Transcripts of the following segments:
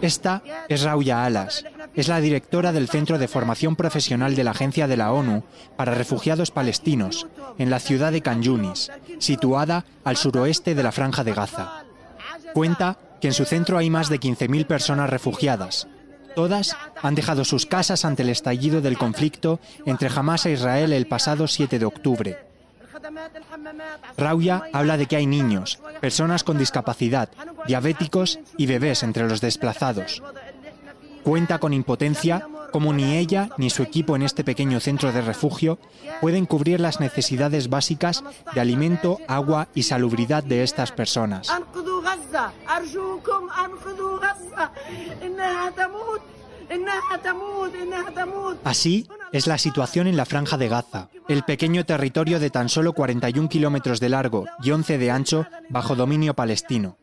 Esta es Rauya Alas, es la directora del Centro de Formación Profesional de la Agencia de la ONU para Refugiados Palestinos, en la ciudad de Can Yunis, situada al suroeste de la Franja de Gaza. Cuenta que en su centro hay más de 15.000 personas refugiadas. Todas han dejado sus casas ante el estallido del conflicto entre Hamas e Israel el pasado 7 de octubre. Rauya habla de que hay niños, personas con discapacidad, diabéticos y bebés entre los desplazados. Cuenta con impotencia como ni ella ni su equipo en este pequeño centro de refugio pueden cubrir las necesidades básicas de alimento, agua y salubridad de estas personas. Así es la situación en la franja de Gaza, el pequeño territorio de tan solo 41 kilómetros de largo y 11 de ancho bajo dominio palestino.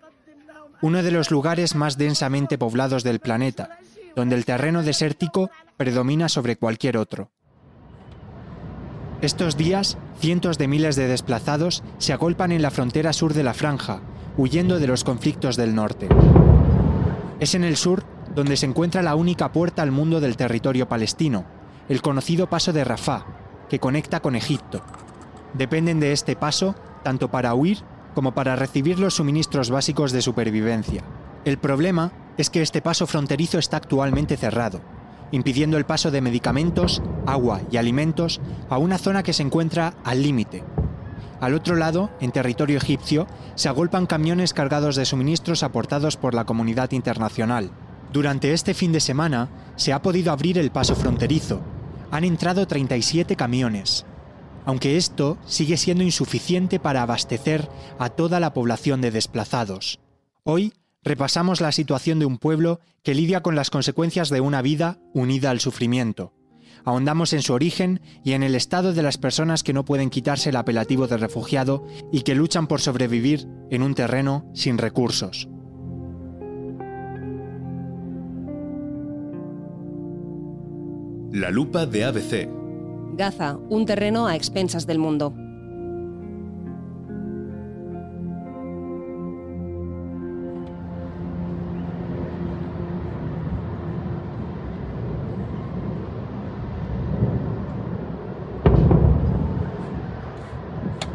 Uno de los lugares más densamente poblados del planeta, donde el terreno desértico predomina sobre cualquier otro. Estos días, cientos de miles de desplazados se agolpan en la frontera sur de la franja, huyendo de los conflictos del norte. Es en el sur donde se encuentra la única puerta al mundo del territorio palestino, el conocido paso de Rafah, que conecta con Egipto. Dependen de este paso tanto para huir como para recibir los suministros básicos de supervivencia. El problema es que este paso fronterizo está actualmente cerrado, impidiendo el paso de medicamentos, agua y alimentos a una zona que se encuentra al límite. Al otro lado, en territorio egipcio, se agolpan camiones cargados de suministros aportados por la comunidad internacional. Durante este fin de semana se ha podido abrir el paso fronterizo. Han entrado 37 camiones. Aunque esto sigue siendo insuficiente para abastecer a toda la población de desplazados. Hoy repasamos la situación de un pueblo que lidia con las consecuencias de una vida unida al sufrimiento. Ahondamos en su origen y en el estado de las personas que no pueden quitarse el apelativo de refugiado y que luchan por sobrevivir en un terreno sin recursos. La lupa de ABC. Gaza, un terreno a expensas del mundo.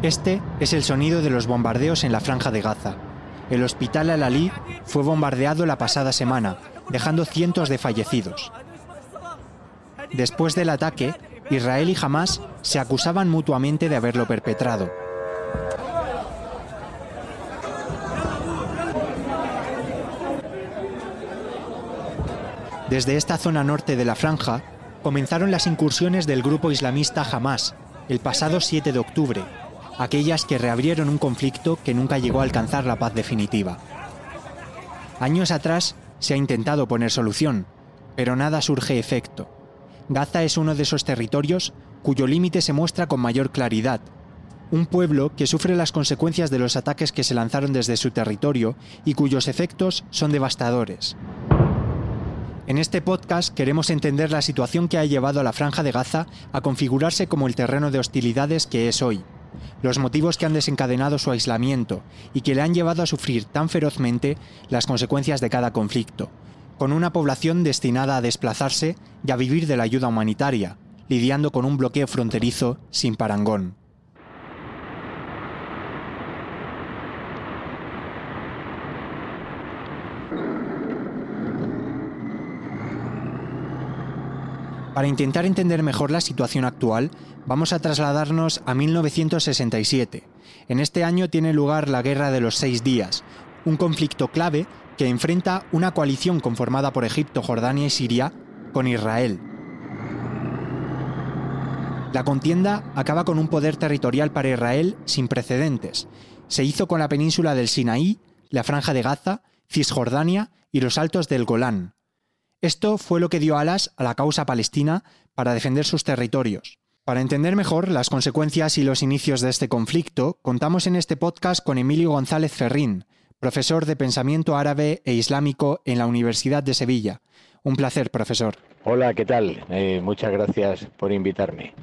Este es el sonido de los bombardeos en la franja de Gaza. El hospital Al-Ali fue bombardeado la pasada semana, dejando cientos de fallecidos. Después del ataque, Israel y Hamas se acusaban mutuamente de haberlo perpetrado. Desde esta zona norte de la franja comenzaron las incursiones del grupo islamista Hamas el pasado 7 de octubre, aquellas que reabrieron un conflicto que nunca llegó a alcanzar la paz definitiva. Años atrás se ha intentado poner solución, pero nada surge efecto. Gaza es uno de esos territorios cuyo límite se muestra con mayor claridad. Un pueblo que sufre las consecuencias de los ataques que se lanzaron desde su territorio y cuyos efectos son devastadores. En este podcast queremos entender la situación que ha llevado a la franja de Gaza a configurarse como el terreno de hostilidades que es hoy los motivos que han desencadenado su aislamiento y que le han llevado a sufrir tan ferozmente las consecuencias de cada conflicto, con una población destinada a desplazarse y a vivir de la ayuda humanitaria, lidiando con un bloqueo fronterizo sin parangón. Para intentar entender mejor la situación actual, vamos a trasladarnos a 1967. En este año tiene lugar la Guerra de los Seis Días, un conflicto clave que enfrenta una coalición conformada por Egipto, Jordania y Siria con Israel. La contienda acaba con un poder territorial para Israel sin precedentes. Se hizo con la península del Sinaí, la franja de Gaza, Cisjordania y los altos del Golán. Esto fue lo que dio alas a la causa palestina para defender sus territorios. Para entender mejor las consecuencias y los inicios de este conflicto, contamos en este podcast con Emilio González Ferrín, profesor de pensamiento árabe e islámico en la Universidad de Sevilla. Un placer, profesor. Hola, ¿qué tal? Eh, muchas gracias por invitarme.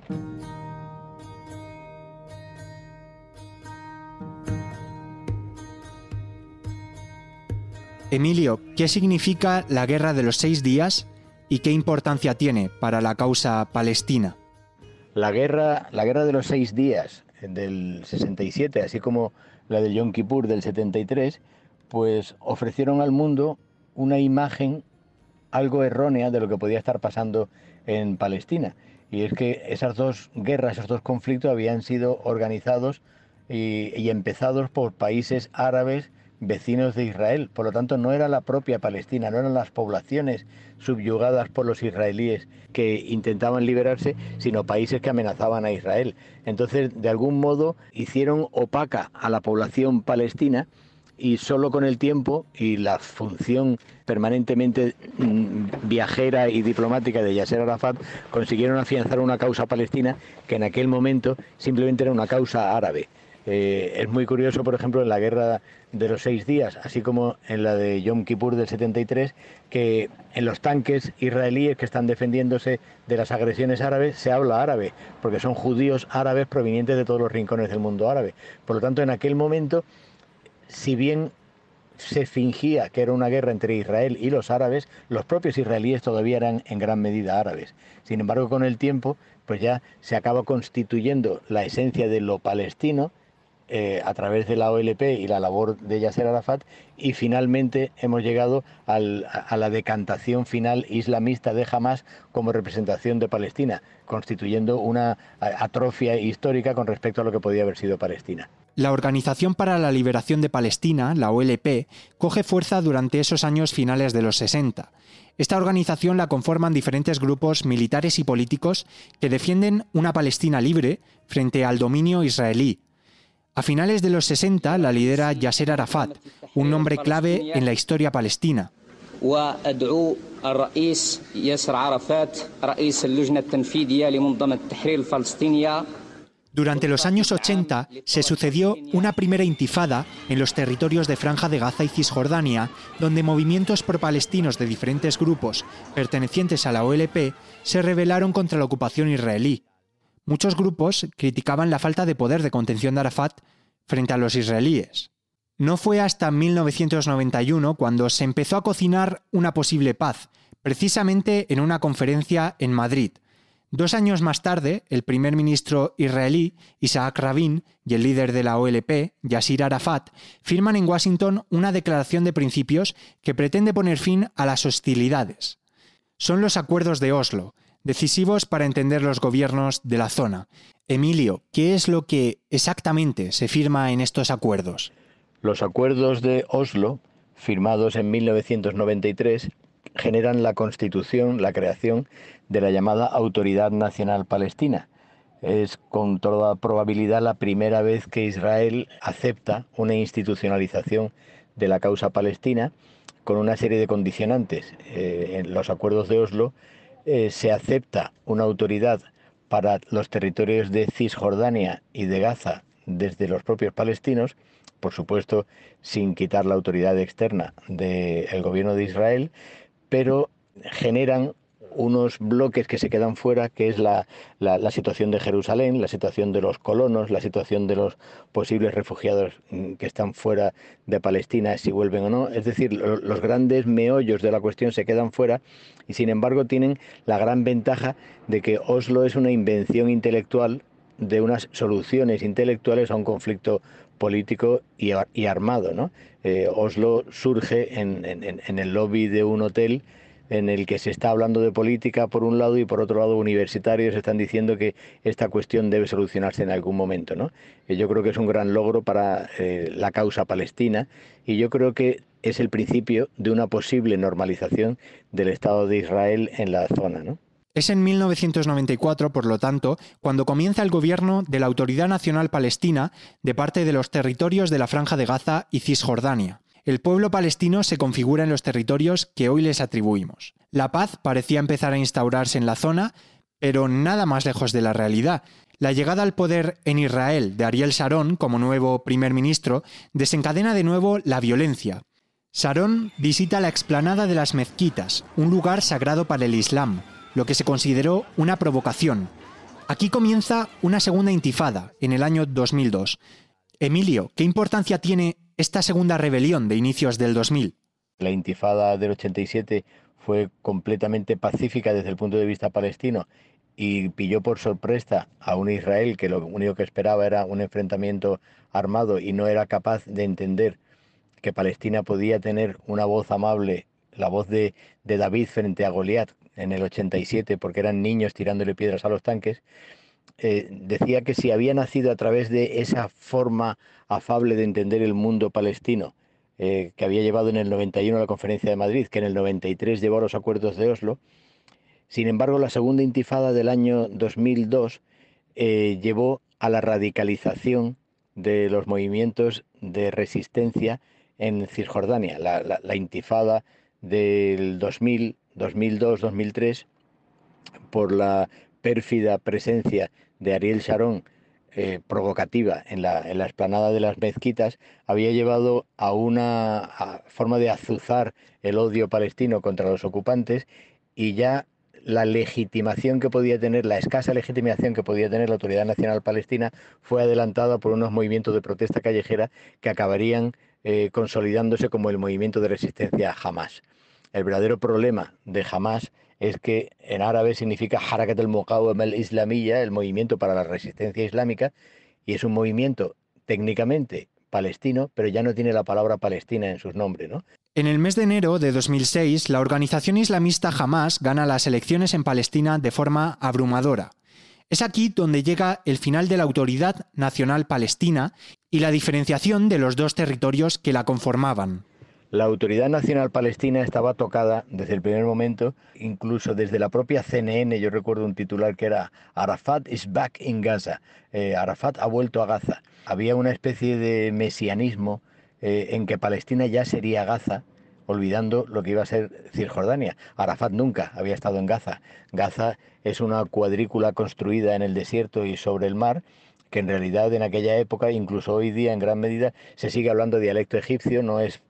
Emilio, ¿qué significa la Guerra de los Seis Días y qué importancia tiene para la causa palestina? La guerra, la guerra de los Seis Días del 67, así como la de Yom Kippur del 73, pues ofrecieron al mundo una imagen algo errónea de lo que podía estar pasando en Palestina. Y es que esas dos guerras, esos dos conflictos habían sido organizados y, y empezados por países árabes vecinos de Israel. Por lo tanto, no era la propia Palestina, no eran las poblaciones subyugadas por los israelíes que intentaban liberarse, sino países que amenazaban a Israel. Entonces, de algún modo, hicieron opaca a la población palestina y solo con el tiempo y la función permanentemente mm, viajera y diplomática de Yasser Arafat consiguieron afianzar una causa palestina que en aquel momento simplemente era una causa árabe. Eh, es muy curioso, por ejemplo, en la guerra de los seis días, así como en la de Yom Kippur del 73, que en los tanques israelíes que están defendiéndose de las agresiones árabes se habla árabe, porque son judíos árabes provenientes de todos los rincones del mundo árabe. Por lo tanto, en aquel momento, si bien se fingía que era una guerra entre Israel y los árabes, los propios israelíes todavía eran en gran medida árabes. Sin embargo, con el tiempo, pues ya se acaba constituyendo la esencia de lo palestino, eh, a través de la OLP y la labor de Yasser Arafat y finalmente hemos llegado a la decantación final islamista de Hamas como representación de Palestina, constituyendo una atrofia histórica con respecto a lo que podía haber sido Palestina. La Organización para la Liberación de Palestina, la OLP, coge fuerza durante esos años finales de los 60. Esta organización la conforman diferentes grupos militares y políticos que defienden una Palestina libre frente al dominio israelí, a finales de los 60 la lidera Yasser Arafat, un nombre clave en la historia palestina. Durante los años 80 se sucedió una primera intifada en los territorios de Franja de Gaza y Cisjordania, donde movimientos pro-palestinos de diferentes grupos pertenecientes a la OLP se rebelaron contra la ocupación israelí. Muchos grupos criticaban la falta de poder de contención de Arafat frente a los israelíes. No fue hasta 1991 cuando se empezó a cocinar una posible paz, precisamente en una conferencia en Madrid. Dos años más tarde, el primer ministro israelí, Isaac Rabin, y el líder de la OLP, Yasir Arafat, firman en Washington una declaración de principios que pretende poner fin a las hostilidades. Son los acuerdos de Oslo, decisivos para entender los gobiernos de la zona. Emilio, ¿qué es lo que exactamente se firma en estos acuerdos? Los acuerdos de Oslo, firmados en 1993, generan la constitución, la creación de la llamada Autoridad Nacional Palestina. Es con toda probabilidad la primera vez que Israel acepta una institucionalización de la causa palestina con una serie de condicionantes. Eh, en los acuerdos de Oslo eh, se acepta una autoridad para los territorios de Cisjordania y de Gaza desde los propios palestinos, por supuesto sin quitar la autoridad externa del gobierno de Israel, pero generan unos bloques que se quedan fuera, que es la, situación de Jerusalén, la situación de los colonos, la situación de los posibles refugiados mm, que están fuera de Palestina, si vuelven o no. Es decir, los grandes meollos de la cuestión se quedan fuera y sin embargo tienen la gran ventaja de que Oslo es una invención intelectual de unas soluciones intelectuales a un conflicto político y, armado. ¿no? Eh, Oslo surge en el lobby de un hotel en el que se está hablando de política por un lado y por otro lado universitarios están diciendo que esta cuestión debe solucionarse en algún momento. ¿no? Yo creo que es un gran logro para eh, la causa palestina y yo creo que es el principio de una posible normalización del Estado de Israel en la zona. ¿no? Es en 1994, por lo tanto, cuando comienza el gobierno de la Autoridad Nacional Palestina de parte de los territorios de la Franja de Gaza y Cisjordania el pueblo palestino se configura en los territorios que hoy les atribuimos. La paz parecía empezar a instaurarse en la zona, pero nada más lejos de la realidad. La llegada al poder en Israel de Ariel Sharon como nuevo primer ministro desencadena de nuevo la violencia. Sharon visita la explanada de las mezquitas, un lugar sagrado para el Islam, lo que se consideró una provocación. Aquí comienza una segunda intifada, en el año 2002. Emilio, ¿qué importancia tiene esta segunda rebelión de inicios del 2000? La intifada del 87 fue completamente pacífica desde el punto de vista palestino y pilló por sorpresa a un Israel que lo único que esperaba era un enfrentamiento armado y no era capaz de entender que Palestina podía tener una voz amable, la voz de, David frente a Goliat en el 87, porque eran niños tirándole piedras a los tanques, eh, decía que si había nacido a través de esa forma afable de entender el mundo palestino, eh, que había llevado en el 91 a la Conferencia de Madrid, que en el 93 llevó a los acuerdos de Oslo, sin embargo, la segunda intifada del año 2002 eh, llevó a la radicalización de los movimientos de resistencia en Cisjordania. La, intifada del 2000, 2002, 2003, por la pérfida presencia de Ariel Sharon eh, provocativa en la, en explanada de las mezquitas, había llevado a una forma de azuzar el odio palestino contra los ocupantes y ya la legitimación que podía tener, la escasa legitimación que podía tener la Autoridad Nacional Palestina fue adelantada por unos movimientos de protesta callejera que acabarían eh, consolidándose como el movimiento de resistencia a Hamas. El verdadero problema de Hamas es que en árabe significa Harakat al-Muqawam al-Islamiyya, el movimiento para la resistencia islámica, y es un movimiento técnicamente palestino, pero ya no tiene la palabra Palestina en sus nombres, ¿no? En el mes de enero de 2006, la organización islamista Hamas gana las elecciones en Palestina de forma abrumadora. Es aquí donde llega el final de la Autoridad Nacional Palestina y la diferenciación de los dos territorios que la conformaban. La Autoridad Nacional Palestina estaba tocada desde el primer momento, incluso desde la propia CNN. Yo recuerdo un titular que era Arafat is back in Gaza. Eh, Arafat ha vuelto a Gaza. Había una especie de mesianismo eh, en que Palestina ya sería Gaza, olvidando lo que iba a ser Cisjordania. Arafat nunca había estado en Gaza. Gaza es una cuadrícula construida en el desierto y sobre el mar que en realidad en aquella época, incluso hoy día en gran medida, se sigue hablando dialecto egipcio, no es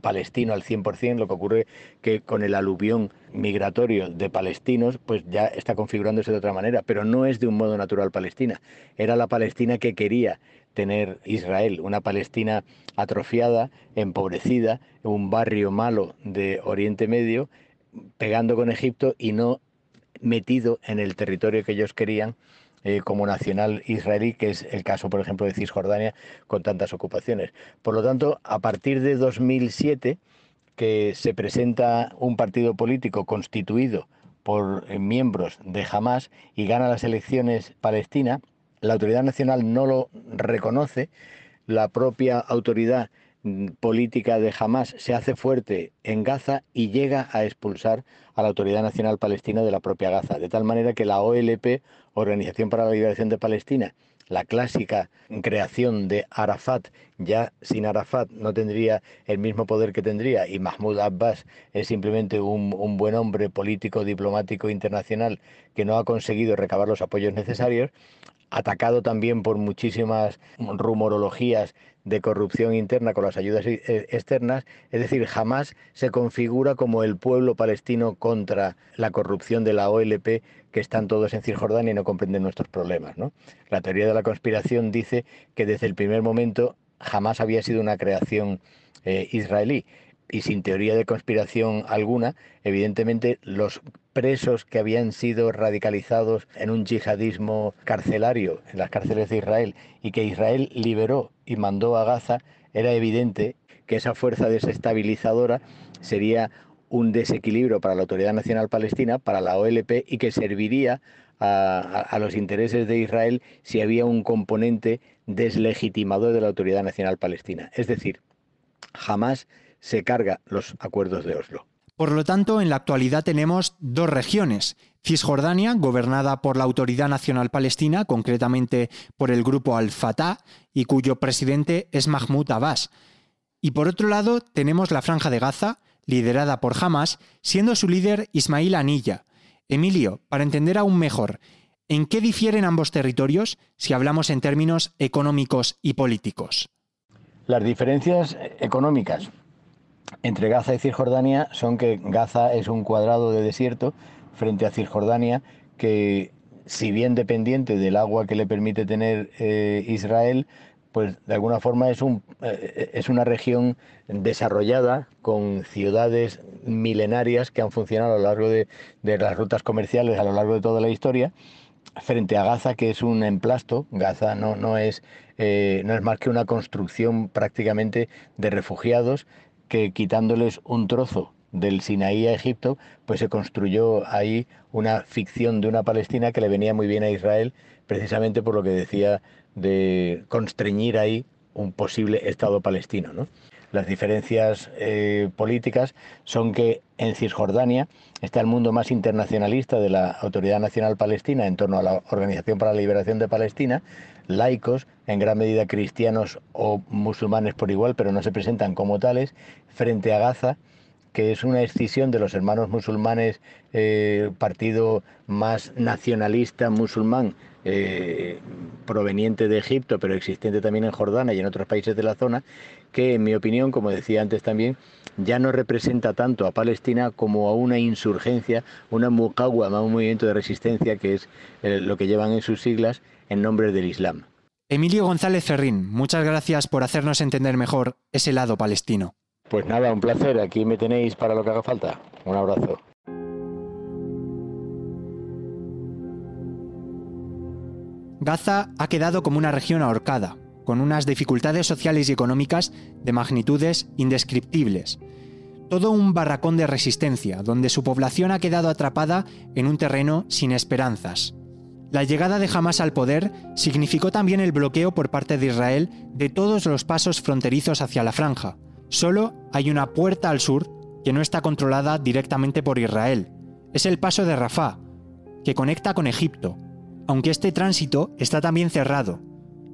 palestino al 100%, lo que ocurre que con el aluvión migratorio de palestinos, pues ya está configurándose de otra manera, pero no es de un modo natural palestina. Era la Palestina que quería tener Israel, una Palestina atrofiada, empobrecida, un barrio malo de Oriente Medio, pegando con Egipto y no metido en el territorio que ellos querían eh, como nacional israelí, que es el caso, por ejemplo, de Cisjordania, con tantas ocupaciones. Por lo tanto, a partir de 2007, que se presenta un partido político constituido por eh, miembros de Hamas y gana las elecciones Palestina, la autoridad nacional no lo reconoce, la propia autoridad política de Hamas se hace fuerte en Gaza y llega a expulsar a la Autoridad Nacional Palestina de la propia Gaza, de tal manera que la OLP Organización para la Liberación de Palestina, la clásica creación de Arafat, ya sin Arafat no tendría el mismo poder que tendría y Mahmoud Abbas es simplemente un, buen hombre político, diplomático internacional que no ha conseguido recabar los apoyos necesarios, atacado también por muchísimas rumorologías de corrupción interna con las ayudas e, externas, es decir, jamás se configura como el pueblo palestino contra la corrupción de la OLP, que están todos en Cisjordania y no comprenden nuestros problemas. ¿no? La teoría de la conspiración dice que desde el primer momento jamás había sido una creación eh, israelí y sin teoría de conspiración alguna, evidentemente los presos que habían sido radicalizados en un yihadismo carcelario en las cárceles de Israel y que Israel liberó y mandó a Gaza, era evidente que esa fuerza desestabilizadora sería un desequilibrio para la Autoridad Nacional Palestina, para la OLP y que serviría a, los intereses de Israel si había un componente deslegitimador de la Autoridad Nacional Palestina. Es decir, jamás se carga los acuerdos de Oslo. Por lo tanto, en la actualidad tenemos dos regiones. Cisjordania, gobernada por la Autoridad Nacional Palestina, concretamente por el grupo Al-Fatah, y cuyo presidente es Mahmoud Abbas. Y por otro lado, tenemos la Franja de Gaza, liderada por Hamas, siendo su líder Ismail Anilla. Emilio, para entender aún mejor, ¿en qué difieren ambos territorios si hablamos en términos económicos y políticos? Las diferencias económicas entre Gaza y Cisjordania son que Gaza es un cuadrado de desierto frente a Cisjordania que si bien dependiente del agua que le permite tener eh, Israel, pues de alguna forma es, un, eh, es una región desarrollada con ciudades milenarias que han funcionado a lo largo de, las rutas comerciales a lo largo de toda la historia frente a Gaza, que es un emplasto. Gaza no, no, es, eh, no es más que una construcción prácticamente de refugiados que quitándoles un trozo del Sinaí a Egipto, pues se construyó ahí una ficción de una Palestina que le venía muy bien a Israel, precisamente por lo que decía de constreñir ahí un posible Estado palestino. ¿no? Las diferencias eh, políticas son que en Cisjordania está el mundo más internacionalista de la Autoridad Nacional Palestina en torno a la Organización para la Liberación de Palestina, laicos, en gran medida cristianos o musulmanes por igual, pero no se presentan como tales, frente a Gaza, que es una escisión de los hermanos musulmanes, eh, partido más nacionalista musulmán eh, proveniente de Egipto, pero existente también en Jordania y en otros países de la zona, que en mi opinión, como decía antes también, ya no representa tanto a Palestina como a una insurgencia, una mukawama, un movimiento de resistencia que es eh, lo que llevan en sus siglas en nombre del Islam. Emilio González Ferrín, muchas gracias por hacernos entender mejor ese lado palestino. Pues nada, un placer. Aquí me tenéis para lo que haga falta. Un abrazo. Gaza ha quedado como una región ahorcada, con unas dificultades sociales y económicas de magnitudes indescriptibles. Todo un barracón de resistencia, donde su población ha quedado atrapada en un terreno sin esperanzas. La llegada de Hamas al poder significó también el bloqueo por parte de Israel de todos los pasos fronterizos hacia la franja, Solo hay una puerta al sur que no está controlada directamente por Israel. Es el paso de Rafah, que conecta con Egipto, aunque este tránsito está también cerrado,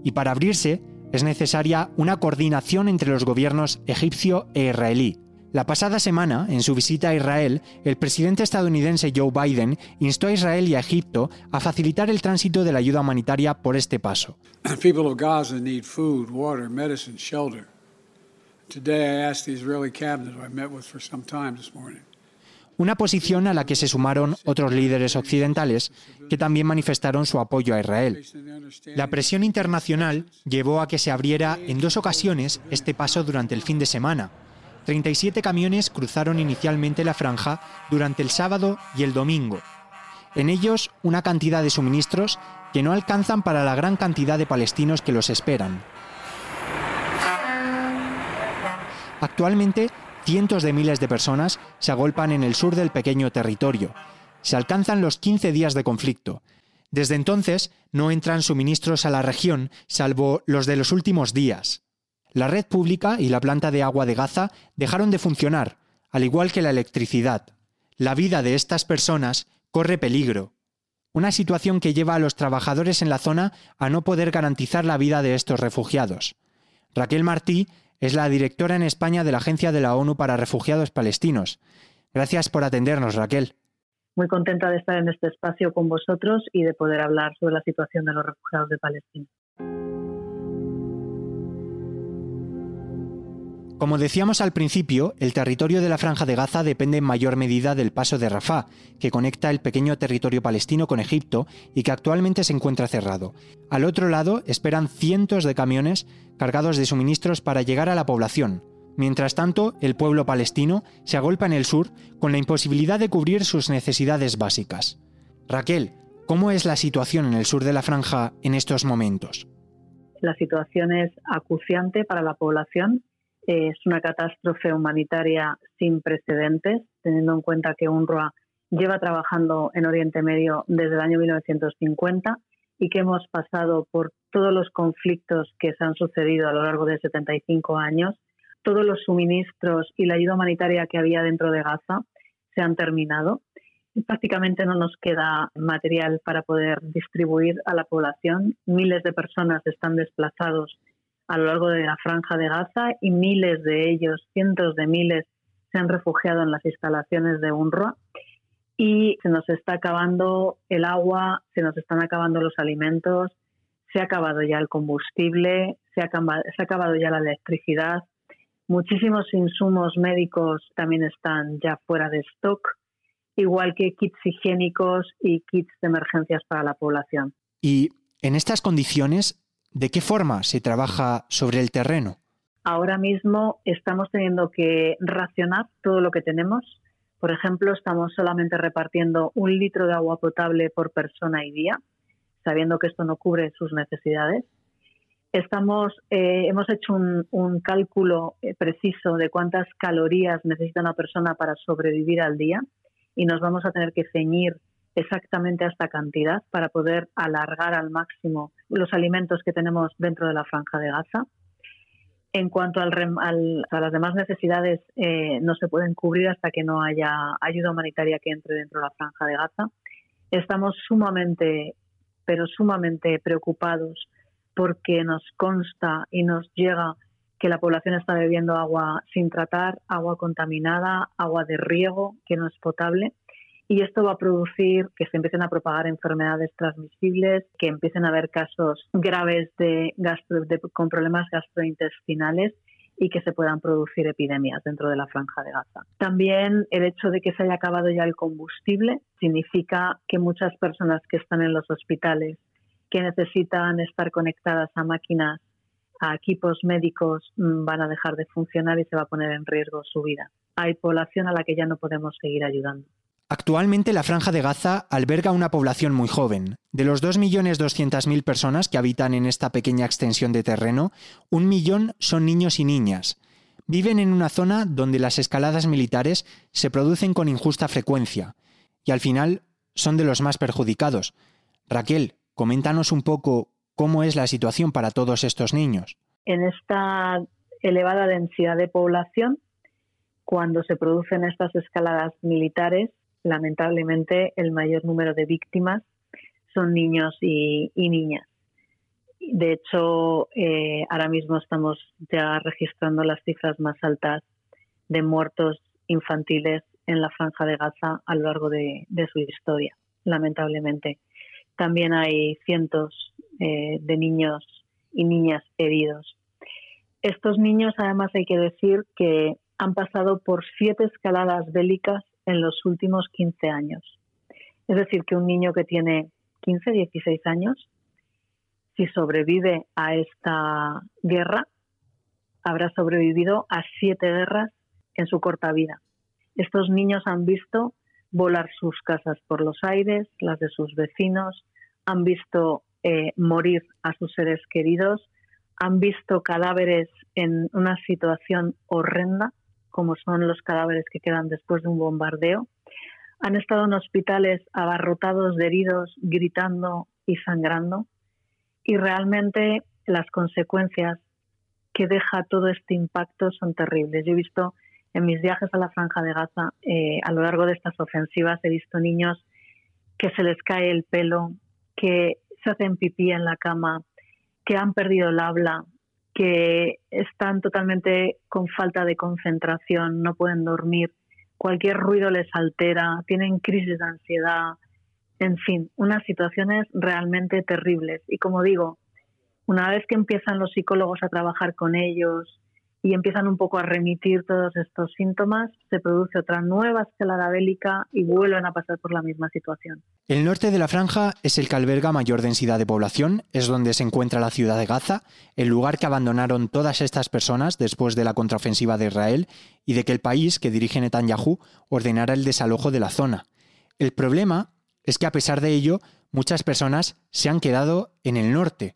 y para abrirse es necesaria una coordinación entre los gobiernos egipcio e israelí. La pasada semana, en su visita a Israel, el presidente estadounidense Joe Biden instó a Israel y a Egipto a facilitar el tránsito de la ayuda humanitaria por este paso. Una posición a la que se sumaron otros líderes occidentales que también manifestaron su apoyo a Israel. La presión internacional llevó a que se abriera en dos ocasiones este paso durante el fin de semana. 37 camiones cruzaron inicialmente la franja durante el sábado y el domingo. En ellos una cantidad de suministros que no alcanzan para la gran cantidad de palestinos que los esperan. Actualmente, cientos de miles de personas se agolpan en el sur del pequeño territorio. Se alcanzan los 15 días de conflicto. Desde entonces no entran suministros a la región, salvo los de los últimos días. La red pública y la planta de agua de Gaza dejaron de funcionar, al igual que la electricidad. La vida de estas personas corre peligro. Una situación que lleva a los trabajadores en la zona a no poder garantizar la vida de estos refugiados. Raquel Martí es la directora en España de la Agencia de la ONU para Refugiados Palestinos. Gracias por atendernos, Raquel. Muy contenta de estar en este espacio con vosotros y de poder hablar sobre la situación de los refugiados de Palestina. Como decíamos al principio, el territorio de la Franja de Gaza depende en mayor medida del paso de Rafah, que conecta el pequeño territorio palestino con Egipto y que actualmente se encuentra cerrado. Al otro lado esperan cientos de camiones cargados de suministros para llegar a la población. Mientras tanto, el pueblo palestino se agolpa en el sur con la imposibilidad de cubrir sus necesidades básicas. Raquel, ¿cómo es la situación en el sur de la franja en estos momentos? La situación es acuciante para la población es una catástrofe humanitaria sin precedentes, teniendo en cuenta que UNRWA lleva trabajando en Oriente Medio desde el año 1950 y que hemos pasado por todos los conflictos que se han sucedido a lo largo de 75 años. Todos los suministros y la ayuda humanitaria que había dentro de Gaza se han terminado. Prácticamente no nos queda material para poder distribuir a la población. Miles de personas están desplazados a lo largo de la franja de Gaza y miles de ellos, cientos de miles, se han refugiado en las instalaciones de UNRWA y se nos está acabando el agua, se nos están acabando los alimentos, se ha acabado ya el combustible, se ha, se ha acabado ya la electricidad, muchísimos insumos médicos también están ya fuera de stock, igual que kits higiénicos y kits de emergencias para la población. Y en estas condiciones, ¿De qué forma se trabaja sobre el terreno? Ahora mismo estamos teniendo que racionar todo lo que tenemos. Por ejemplo, estamos solamente repartiendo un litro de agua potable por persona y día, sabiendo que esto no cubre sus necesidades. Estamos, eh, hemos hecho un, cálculo eh, preciso de cuántas calorías necesita una persona para sobrevivir al día y nos vamos a tener que ceñir exactamente a esta cantidad para poder alargar al máximo los alimentos que tenemos dentro de la franja de Gaza. En cuanto al, a las demás necesidades, eh, no se pueden cubrir hasta que no haya ayuda humanitaria que entre dentro de la franja de Gaza. Estamos sumamente, pero sumamente preocupados porque nos consta y nos llega que la población está bebiendo agua sin tratar, agua contaminada, agua de riego que no es potable. Y esto va a producir que se empiecen a propagar enfermedades transmisibles, que empiecen a haber casos graves de, con problemas gastrointestinales y que se puedan producir epidemias dentro de la franja de Gaza. También el hecho de que se haya acabado ya el combustible significa que muchas personas que están en los hospitales que necesitan estar conectadas a máquinas, a equipos médicos, mm, van a dejar de funcionar y se va a poner en riesgo su vida. Hay población a la que ya no podemos seguir ayudando. Actualmente la Franja de Gaza alberga una población muy joven. De los 2.200.000 personas que habitan en esta pequeña extensión de terreno, un millón son niños y niñas. Viven en una zona donde las escaladas militares se producen con injusta frecuencia y al final son de los más perjudicados. Raquel, Coméntanos un poco cómo es la situación para todos estos niños. En esta elevada densidad de población, cuando se producen estas escaladas militares, lamentablemente el mayor número de víctimas son niños y, niñas. De hecho, eh, ahora mismo estamos ya registrando las cifras más altas de muertos infantiles en la franja de Gaza a lo largo de su historia, lamentablemente. También hay cientos eh, de niños y niñas heridos. Estos niños, además, hay que decir que han pasado por siete escaladas bélicas en los últimos 15 años. Es decir, que un niño que tiene 15, 16 años, si sobrevive a esta guerra, habrá sobrevivido a siete guerras en su corta vida. Estos niños han visto volar sus casas por los aires, las de sus vecinos, han visto eh, morir a sus seres queridos, han visto cadáveres en una situación horrenda, como son los cadáveres que quedan después de un bombardeo. Han estado en hospitales abarrotados de heridos, gritando y sangrando. Y realmente las consecuencias que deja todo este impacto son terribles. Yo he visto en mis viajes a la franja de Gaza, eh, a lo largo de estas ofensivas, he visto niños que se les cae el pelo, que se hacen pipí en la cama, que han perdido el habla, que están totalmente con falta de concentración, no pueden dormir, cualquier ruido les altera, tienen crisis de ansiedad, en fin, unas situaciones realmente terribles. Y como digo, una vez que empiezan los psicólogos a trabajar con ellos, y empiezan un poco a remitir todos estos síntomas, se produce otra nueva escalada bélica y vuelven a pasar por la misma situación. El norte de la franja es el que alberga mayor densidad de población, es donde se encuentra la ciudad de Gaza, el lugar que abandonaron todas estas personas después de la contraofensiva de Israel y de que el país que dirige Netanyahu ordenara el desalojo de la zona. El problema es que a pesar de ello, muchas personas se han quedado en el norte.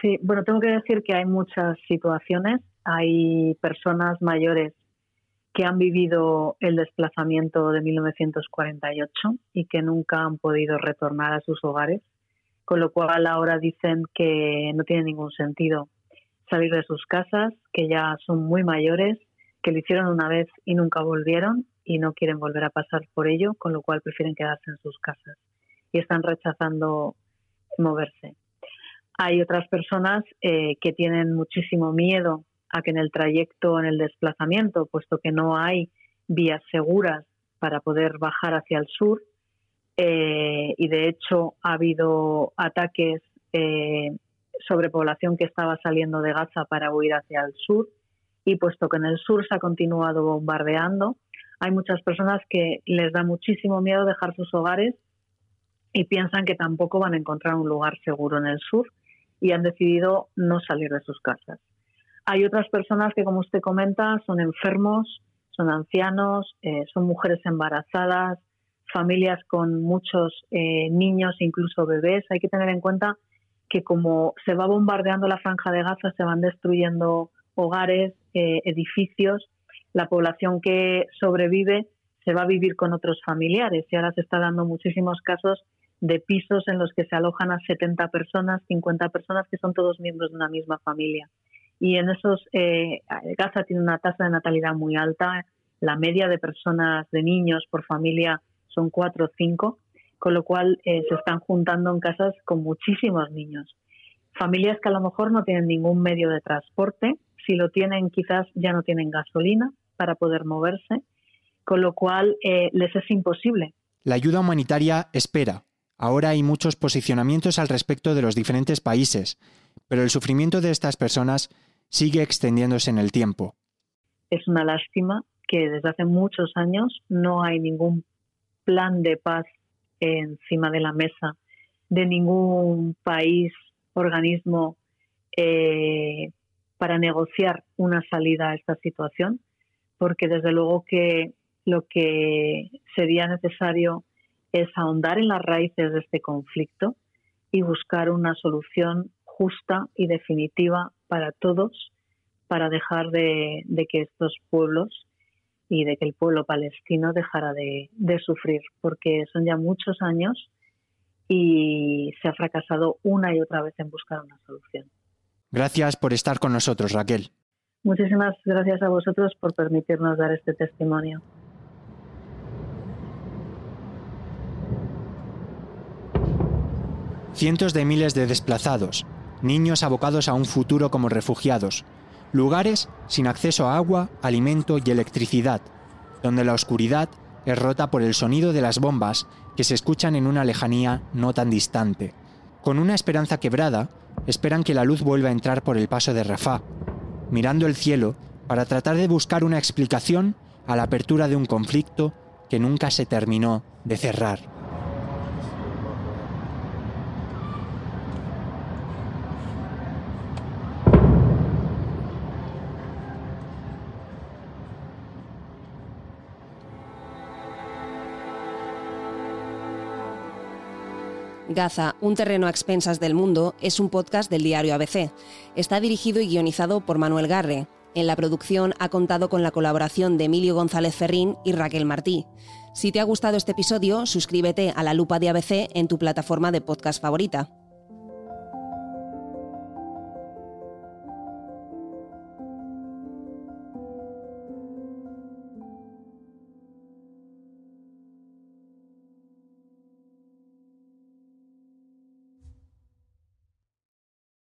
Sí, bueno, tengo que decir que hay muchas situaciones hay personas mayores que han vivido el desplazamiento de 1948 y que nunca han podido retornar a sus hogares, con lo cual ahora dicen que no tiene ningún sentido salir de sus casas, que ya son muy mayores, que lo hicieron una vez y nunca volvieron y no quieren volver a pasar por ello, con lo cual prefieren quedarse en sus casas y están rechazando moverse. Hay otras personas eh, que tienen muchísimo miedo a que en el trayecto, en el desplazamiento, puesto que no hay vías seguras para poder bajar hacia el sur, eh, y de hecho ha habido ataques eh, sobre población que estaba saliendo de Gaza para huir hacia el sur, y puesto que en el sur se ha continuado bombardeando, hay muchas personas que les da muchísimo miedo dejar sus hogares y piensan que tampoco van a encontrar un lugar seguro en el sur y han decidido no salir de sus casas. Hay otras personas que, como usted comenta, son enfermos, son ancianos, eh, son mujeres embarazadas, familias con muchos eh, niños, incluso bebés. Hay que tener en cuenta que como se va bombardeando la franja de Gaza, se van destruyendo hogares, eh, edificios, la población que sobrevive se va a vivir con otros familiares y ahora se está dando muchísimos casos de pisos en los que se alojan a 70 personas, 50 personas que son todos miembros de una misma familia. Y en esos, eh, Gaza tiene una tasa de natalidad muy alta, la media de personas, de niños por familia son 4 o 5, con lo cual eh, se están juntando en casas con muchísimos niños. Familias que a lo mejor no tienen ningún medio de transporte, si lo tienen quizás ya no tienen gasolina para poder moverse, con lo cual eh, les es imposible. La ayuda humanitaria espera, Ahora hay muchos posicionamientos al respecto de los diferentes países, pero el sufrimiento de estas personas sigue extendiéndose en el tiempo. Es una lástima que desde hace muchos años no hay ningún plan de paz encima de la mesa de ningún país, organismo eh, para negociar una salida a esta situación, porque desde luego que lo que sería necesario es ahondar en las raíces de este conflicto y buscar una solución justa y definitiva para todos para dejar de, que estos pueblos y de que el pueblo palestino dejara de, de sufrir, porque son ya muchos años y se ha fracasado una y otra vez en buscar una solución. Gracias por estar con nosotros, Raquel. Muchísimas gracias a vosotros por permitirnos dar este testimonio. cientos de miles de desplazados, niños abocados a un futuro como refugiados, lugares sin acceso a agua, alimento y electricidad, donde la oscuridad es rota por el sonido de las bombas que se escuchan en una lejanía no tan distante. Con una esperanza quebrada, esperan que la luz vuelva a entrar por el paso de Rafah, mirando el cielo para tratar de buscar una explicación a la apertura de un conflicto que nunca se terminó de cerrar. Gaza, un terreno a expensas del mundo, es un podcast del diario ABC. Está dirigido y guionizado por Manuel Garre. En la producción ha contado con la colaboración de Emilio González Ferrín y Raquel Martí. Si te ha gustado este episodio, suscríbete a la lupa de ABC en tu plataforma de podcast favorita.